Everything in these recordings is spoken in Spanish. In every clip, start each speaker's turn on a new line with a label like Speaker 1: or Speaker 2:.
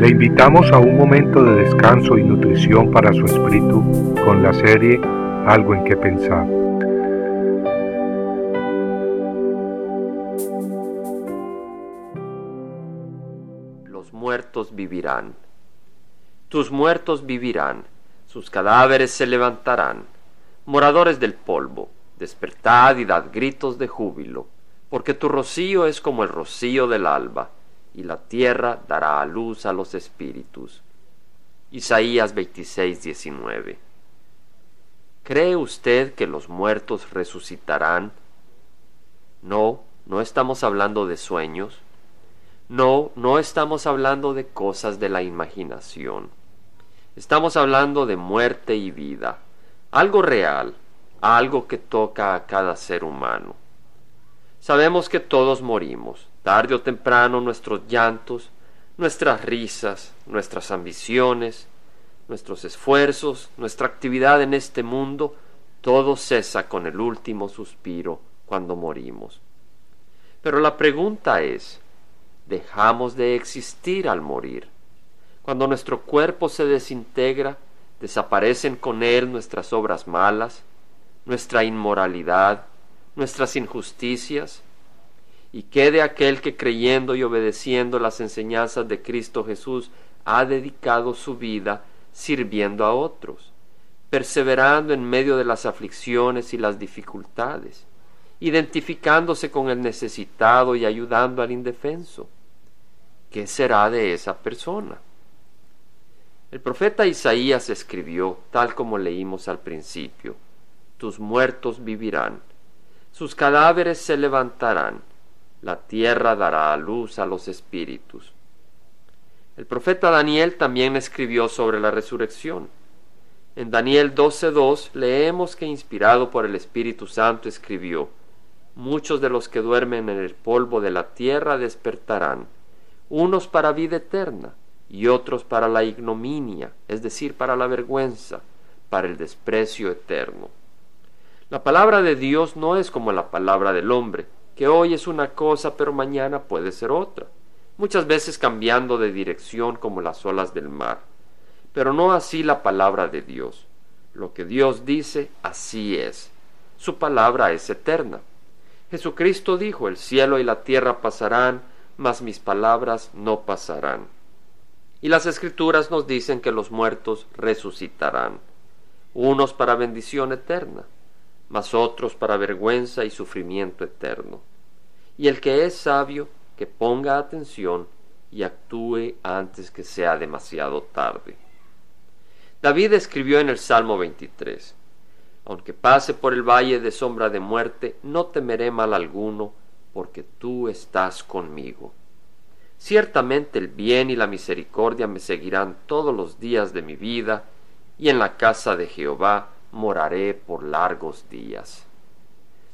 Speaker 1: Le invitamos a un momento de descanso y nutrición para su espíritu con la serie Algo en que pensar.
Speaker 2: Los muertos vivirán. Tus muertos vivirán, sus cadáveres se levantarán. Moradores del polvo, despertad y dad gritos de júbilo, porque tu rocío es como el rocío del alba y la tierra dará a luz a los espíritus. Isaías 26, 19. ¿Cree usted que los muertos resucitarán? No, no estamos hablando de sueños. No, no estamos hablando de cosas de la imaginación. Estamos hablando de muerte y vida, algo real, algo que toca a cada ser humano. Sabemos que todos morimos, Tarde o temprano nuestros llantos, nuestras risas, nuestras ambiciones, nuestros esfuerzos, nuestra actividad en este mundo, todo cesa con el último suspiro cuando morimos. Pero la pregunta es, ¿dejamos de existir al morir? Cuando nuestro cuerpo se desintegra, desaparecen con él nuestras obras malas, nuestra inmoralidad, nuestras injusticias, y quede aquel que creyendo y obedeciendo las enseñanzas de Cristo Jesús ha dedicado su vida sirviendo a otros, perseverando en medio de las aflicciones y las dificultades, identificándose con el necesitado y ayudando al indefenso. ¿Qué será de esa persona? El profeta Isaías escribió, tal como leímos al principio, Tus muertos vivirán, sus cadáveres se levantarán, la tierra dará a luz a los espíritus. El profeta Daniel también escribió sobre la resurrección. En Daniel 12.2 leemos que inspirado por el Espíritu Santo escribió, Muchos de los que duermen en el polvo de la tierra despertarán, unos para vida eterna y otros para la ignominia, es decir, para la vergüenza, para el desprecio eterno. La palabra de Dios no es como la palabra del hombre, que hoy es una cosa pero mañana puede ser otra, muchas veces cambiando de dirección como las olas del mar. Pero no así la palabra de Dios. Lo que Dios dice, así es. Su palabra es eterna. Jesucristo dijo, el cielo y la tierra pasarán, mas mis palabras no pasarán. Y las escrituras nos dicen que los muertos resucitarán, unos para bendición eterna, otros para vergüenza y sufrimiento eterno y el que es sabio, que ponga atención y actúe antes que sea demasiado tarde. David escribió en el Salmo 23, Aunque pase por el valle de sombra de muerte, no temeré mal alguno, porque tú estás conmigo. Ciertamente el bien y la misericordia me seguirán todos los días de mi vida, y en la casa de Jehová moraré por largos días.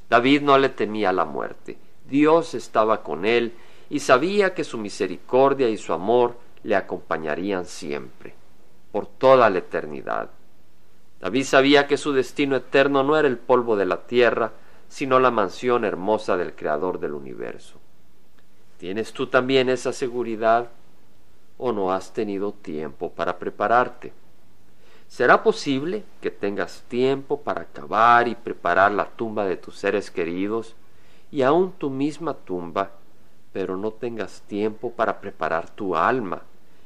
Speaker 2: David no le temía la muerte, Dios estaba con él y sabía que su misericordia y su amor le acompañarían siempre, por toda la eternidad. David sabía que su destino eterno no era el polvo de la tierra, sino la mansión hermosa del Creador del universo. ¿Tienes tú también esa seguridad o no has tenido tiempo para prepararte? ¿Será posible que tengas tiempo para acabar y preparar la tumba de tus seres queridos y aun tu misma tumba, pero no tengas tiempo para preparar tu alma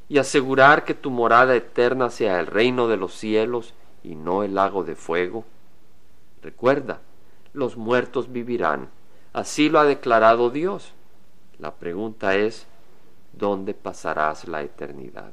Speaker 2: y asegurar que tu morada eterna sea el reino de los cielos y no el lago de fuego? Recuerda, los muertos vivirán, así lo ha declarado Dios. La pregunta es, ¿dónde pasarás la eternidad?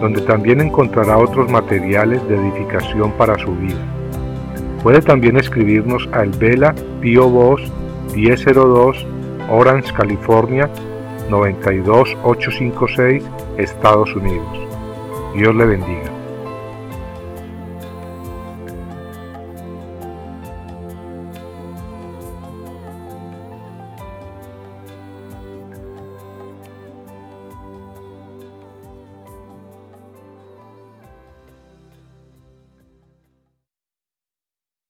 Speaker 1: donde también encontrará otros materiales de edificación para su vida. Puede también escribirnos a El Vela Pio Voz 1002 Orange, California 92856, Estados Unidos. Dios le bendiga.